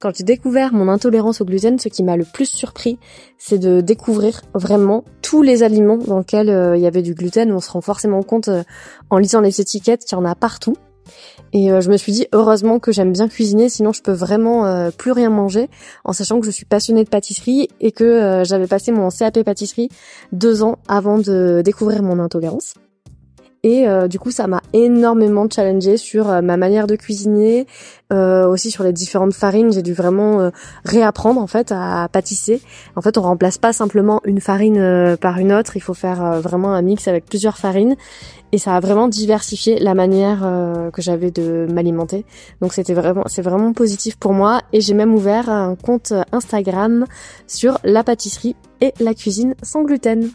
Quand j'ai découvert mon intolérance au gluten, ce qui m'a le plus surpris, c'est de découvrir vraiment tous les aliments dans lesquels euh, il y avait du gluten. On se rend forcément compte euh, en lisant les étiquettes qu'il y en a partout. Et euh, je me suis dit heureusement que j'aime bien cuisiner, sinon je peux vraiment plus rien manger, en sachant que je suis passionnée de pâtisserie et que j'avais passé mon CAP pâtisserie deux ans avant de découvrir mon intolérance. Et euh, du coup, ça m'a énormément challengé sur euh, ma manière de cuisiner, euh, aussi sur les différentes farines. J'ai dû vraiment réapprendre en fait à pâtisser. En fait, on remplace pas simplement une farine par une autre. Il faut faire vraiment un mix avec plusieurs farines. Et ça a vraiment diversifié la manière que j'avais de m'alimenter. Donc c'était vraiment, c'est vraiment positif pour moi. Et j'ai même ouvert un compte Instagram sur la pâtisserie et la cuisine sans gluten.